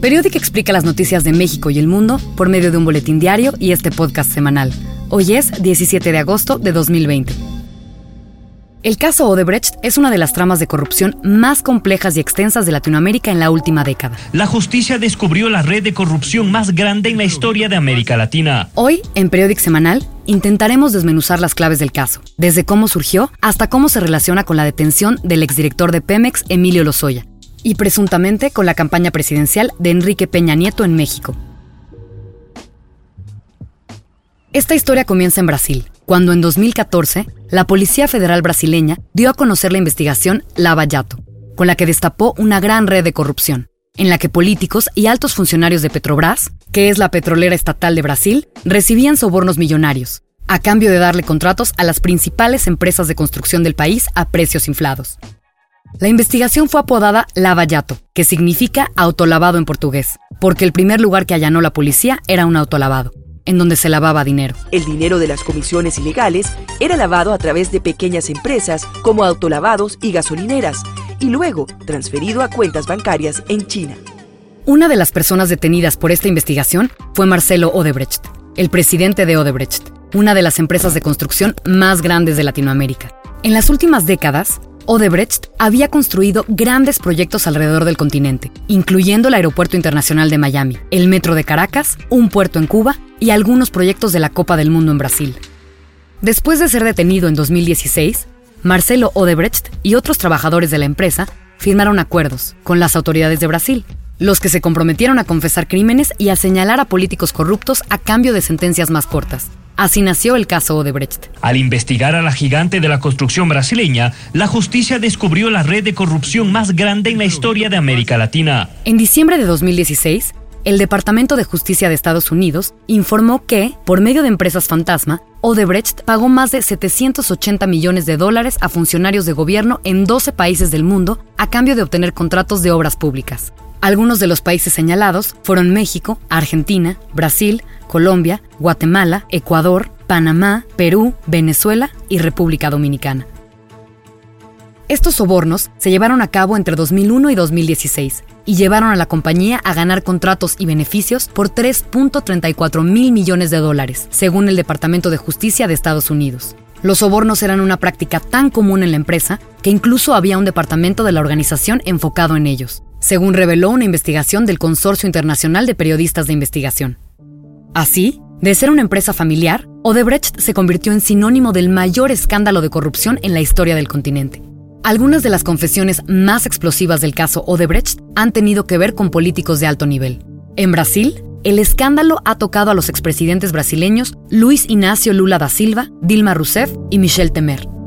Periódico explica las noticias de México y el mundo por medio de un boletín diario y este podcast semanal. Hoy es 17 de agosto de 2020. El caso Odebrecht es una de las tramas de corrupción más complejas y extensas de Latinoamérica en la última década. La justicia descubrió la red de corrupción más grande en la historia de América Latina. Hoy, en Periódico Semanal, intentaremos desmenuzar las claves del caso, desde cómo surgió hasta cómo se relaciona con la detención del exdirector de Pemex, Emilio Lozoya, y presuntamente con la campaña presidencial de Enrique Peña Nieto en México. Esta historia comienza en Brasil, cuando en 2014 la Policía Federal brasileña dio a conocer la investigación Lava Jato, con la que destapó una gran red de corrupción, en la que políticos y altos funcionarios de Petrobras, que es la petrolera estatal de Brasil, recibían sobornos millonarios, a cambio de darle contratos a las principales empresas de construcción del país a precios inflados. La investigación fue apodada Lava-Jato, que significa autolavado en portugués, porque el primer lugar que allanó la policía era un autolavado, en donde se lavaba dinero. El dinero de las comisiones ilegales era lavado a través de pequeñas empresas como autolavados y gasolineras, y luego transferido a cuentas bancarias en China. Una de las personas detenidas por esta investigación fue Marcelo Odebrecht, el presidente de Odebrecht, una de las empresas de construcción más grandes de Latinoamérica. En las últimas décadas, Odebrecht había construido grandes proyectos alrededor del continente, incluyendo el Aeropuerto Internacional de Miami, el Metro de Caracas, un puerto en Cuba y algunos proyectos de la Copa del Mundo en Brasil. Después de ser detenido en 2016, Marcelo Odebrecht y otros trabajadores de la empresa firmaron acuerdos con las autoridades de Brasil, los que se comprometieron a confesar crímenes y a señalar a políticos corruptos a cambio de sentencias más cortas. Así nació el caso Odebrecht. Al investigar a la gigante de la construcción brasileña, la justicia descubrió la red de corrupción más grande en la historia de América Latina. En diciembre de 2016, el Departamento de Justicia de Estados Unidos informó que, por medio de empresas fantasma, Odebrecht pagó más de 780 millones de dólares a funcionarios de gobierno en 12 países del mundo a cambio de obtener contratos de obras públicas. Algunos de los países señalados fueron México, Argentina, Brasil, Colombia, Guatemala, Ecuador, Panamá, Perú, Venezuela y República Dominicana. Estos sobornos se llevaron a cabo entre 2001 y 2016 y llevaron a la compañía a ganar contratos y beneficios por 3.34 mil millones de dólares, según el Departamento de Justicia de Estados Unidos. Los sobornos eran una práctica tan común en la empresa que incluso había un departamento de la organización enfocado en ellos, según reveló una investigación del Consorcio Internacional de Periodistas de Investigación. Así, de ser una empresa familiar, Odebrecht se convirtió en sinónimo del mayor escándalo de corrupción en la historia del continente. Algunas de las confesiones más explosivas del caso Odebrecht han tenido que ver con políticos de alto nivel. En Brasil, el escándalo ha tocado a los expresidentes brasileños Luis Ignacio Lula da Silva, Dilma Rousseff y Michel Temer.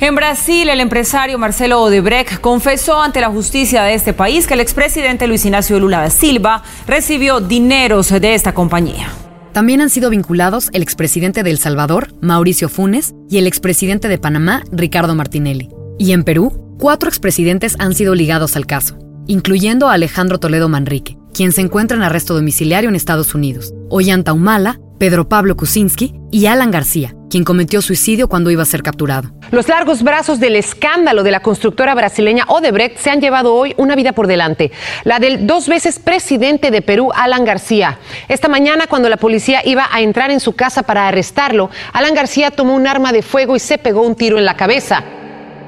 En Brasil, el empresario Marcelo Odebrecht confesó ante la justicia de este país que el expresidente Luis Ignacio Lula da Silva recibió dineros de esta compañía. También han sido vinculados el expresidente de El Salvador, Mauricio Funes, y el expresidente de Panamá, Ricardo Martinelli. Y en Perú, cuatro expresidentes han sido ligados al caso, incluyendo a Alejandro Toledo Manrique, quien se encuentra en arresto domiciliario en Estados Unidos, Ollanta Humala, Pedro Pablo Kuczynski y Alan García, quien cometió suicidio cuando iba a ser capturado. Los largos brazos del escándalo de la constructora brasileña Odebrecht se han llevado hoy una vida por delante, la del dos veces presidente de Perú, Alan García. Esta mañana, cuando la policía iba a entrar en su casa para arrestarlo, Alan García tomó un arma de fuego y se pegó un tiro en la cabeza.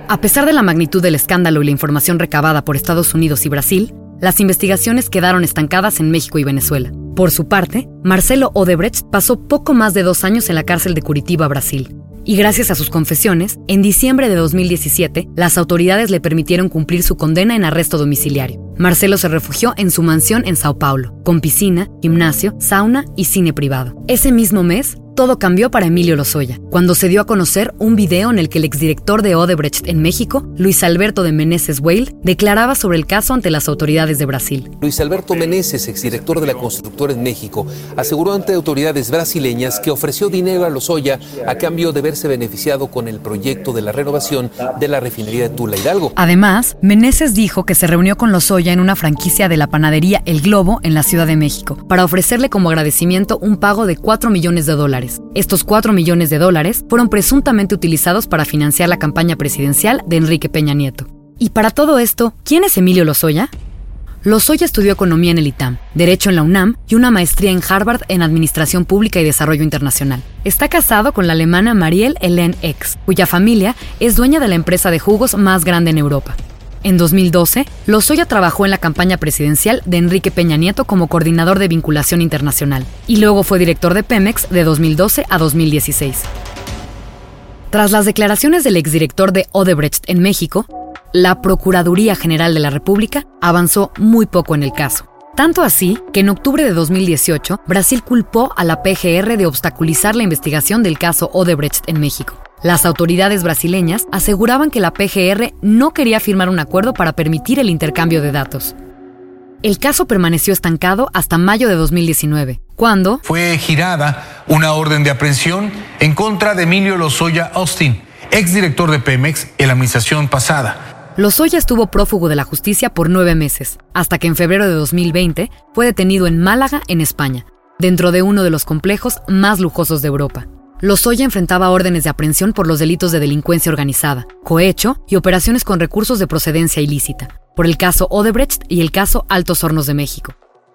A pesar de la magnitud del escándalo y la información recabada por Estados Unidos y Brasil, las investigaciones quedaron estancadas en México y Venezuela. Por su parte, Marcelo Odebrecht pasó poco más de dos años en la cárcel de Curitiba, Brasil. Y gracias a sus confesiones, en diciembre de 2017, las autoridades le permitieron cumplir su condena en arresto domiciliario. Marcelo se refugió en su mansión en Sao Paulo, con piscina, gimnasio, sauna y cine privado. Ese mismo mes, todo cambió para Emilio Lozoya, cuando se dio a conocer un video en el que el exdirector de Odebrecht en México, Luis Alberto de Meneses Weil, declaraba sobre el caso ante las autoridades de Brasil. Luis Alberto Meneses, exdirector de la constructora en México, aseguró ante autoridades brasileñas que ofreció dinero a Lozoya a cambio de verse beneficiado con el proyecto de la renovación de la refinería de Tula Hidalgo. Además, Meneses dijo que se reunió con Lozoya en una franquicia de la panadería El Globo en la Ciudad de México para ofrecerle como agradecimiento un pago de 4 millones de dólares estos 4 millones de dólares fueron presuntamente utilizados para financiar la campaña presidencial de Enrique Peña Nieto. Y para todo esto, ¿quién es Emilio Lozoya? Lozoya estudió economía en el ITAM, derecho en la UNAM y una maestría en Harvard en administración pública y desarrollo internacional. Está casado con la alemana Marielle Hélène X, cuya familia es dueña de la empresa de jugos más grande en Europa. En 2012, Lozoya trabajó en la campaña presidencial de Enrique Peña Nieto como coordinador de vinculación internacional y luego fue director de Pemex de 2012 a 2016. Tras las declaraciones del exdirector de Odebrecht en México, la Procuraduría General de la República avanzó muy poco en el caso. Tanto así que en octubre de 2018, Brasil culpó a la PGR de obstaculizar la investigación del caso Odebrecht en México. Las autoridades brasileñas aseguraban que la PGR no quería firmar un acuerdo para permitir el intercambio de datos. El caso permaneció estancado hasta mayo de 2019, cuando fue girada una orden de aprehensión en contra de Emilio Lozoya Austin, exdirector de Pemex en la administración pasada. Lozoya estuvo prófugo de la justicia por nueve meses, hasta que en febrero de 2020 fue detenido en Málaga, en España, dentro de uno de los complejos más lujosos de Europa. Lozoya enfrentaba órdenes de aprehensión por los delitos de delincuencia organizada, cohecho y operaciones con recursos de procedencia ilícita, por el caso Odebrecht y el caso Altos Hornos de México.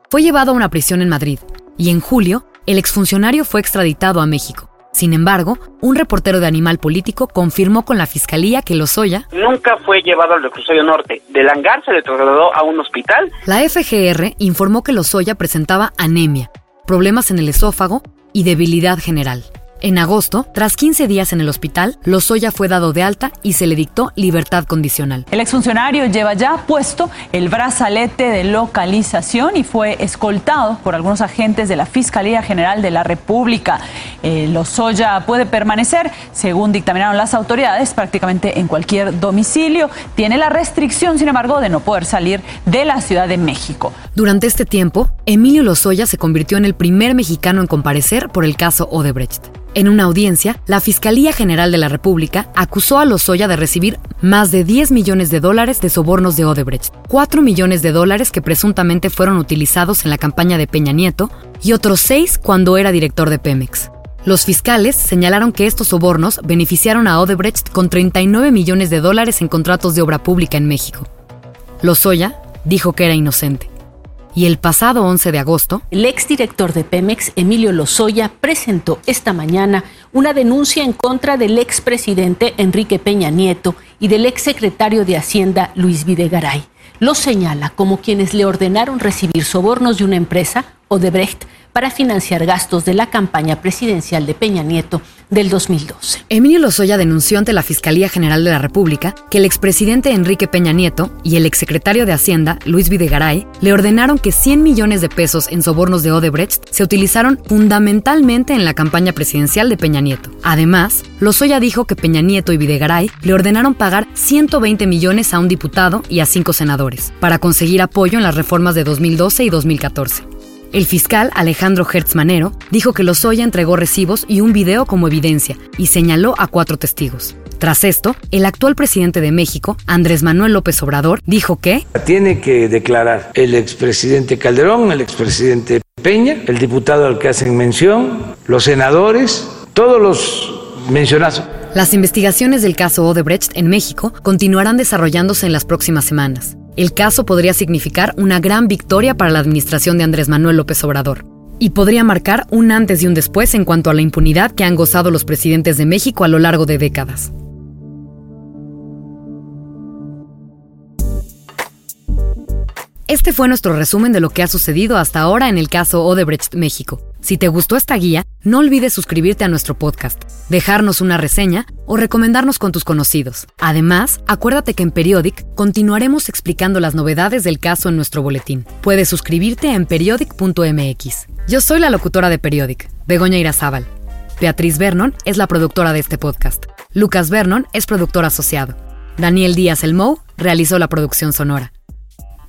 Fue llevado a una prisión en Madrid y en julio el exfuncionario fue extraditado a México, sin embargo, un reportero de Animal Político confirmó con la fiscalía que Lozoya nunca fue llevado al reclusorio norte. Del hangar se le trasladó a un hospital. La FGR informó que Lozoya presentaba anemia, problemas en el esófago y debilidad general. En agosto, tras 15 días en el hospital, Lozoya fue dado de alta y se le dictó libertad condicional. El exfuncionario lleva ya puesto el brazalete de localización y fue escoltado por algunos agentes de la Fiscalía General de la República. Eh, Lozoya puede permanecer, según dictaminaron las autoridades, prácticamente en cualquier domicilio. Tiene la restricción, sin embargo, de no poder salir de la Ciudad de México. Durante este tiempo, Emilio Lozoya se convirtió en el primer mexicano en comparecer por el caso Odebrecht. En una audiencia, la Fiscalía General de la República acusó a Lozoya de recibir más de 10 millones de dólares de sobornos de Odebrecht, 4 millones de dólares que presuntamente fueron utilizados en la campaña de Peña Nieto y otros 6 cuando era director de Pemex. Los fiscales señalaron que estos sobornos beneficiaron a Odebrecht con 39 millones de dólares en contratos de obra pública en México. Lozoya dijo que era inocente y el pasado 11 de agosto, el exdirector de Pemex, Emilio Lozoya, presentó esta mañana una denuncia en contra del expresidente Enrique Peña Nieto y del exsecretario de Hacienda, Luis Videgaray. Lo señala como quienes le ordenaron recibir sobornos de una empresa, Odebrecht, para financiar gastos de la campaña presidencial de Peña Nieto del 2012. Emilio Lozoya denunció ante la Fiscalía General de la República que el expresidente Enrique Peña Nieto y el exsecretario de Hacienda, Luis Videgaray, le ordenaron que 100 millones de pesos en sobornos de Odebrecht se utilizaron fundamentalmente en la campaña presidencial de Peña Nieto. Además, Lozoya dijo que Peña Nieto y Videgaray le ordenaron pagar 120 millones a un diputado y a cinco senadores para conseguir apoyo en las reformas de 2012 y 2014. El fiscal Alejandro Hertz Manero dijo que Lozoya entregó recibos y un video como evidencia y señaló a cuatro testigos. Tras esto, el actual presidente de México, Andrés Manuel López Obrador, dijo que tiene que declarar el expresidente Calderón, el expresidente Peña, el diputado al que hacen mención, los senadores, todos los mencionados. Las investigaciones del caso Odebrecht en México continuarán desarrollándose en las próximas semanas el caso podría significar una gran victoria para la administración de Andrés Manuel López Obrador y podría marcar un antes y un después en cuanto a la impunidad que han gozado los presidentes de México a lo largo de décadas. Este fue nuestro resumen de lo que ha sucedido hasta ahora en el caso Odebrecht México. Si te gustó esta guía, no olvides suscribirte a nuestro podcast, dejarnos una reseña o recomendarnos con tus conocidos. Además, acuérdate que en Periodic continuaremos explicando las novedades del caso en nuestro boletín. Puedes suscribirte en periodic.mx. Yo soy la locutora de Periodic, Begoña Irazábal. Beatriz Vernon es la productora de este podcast. Lucas Vernon es productor asociado. Daniel Díaz Elmou realizó la producción sonora.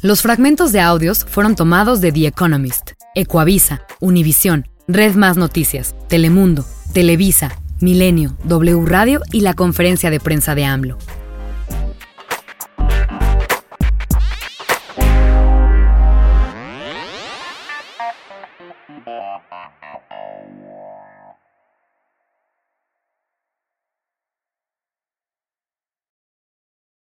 Los fragmentos de audios fueron tomados de The Economist, Ecoavisa, Univisión, Red Más Noticias, Telemundo, Televisa, Milenio, W Radio y la conferencia de prensa de AMLO.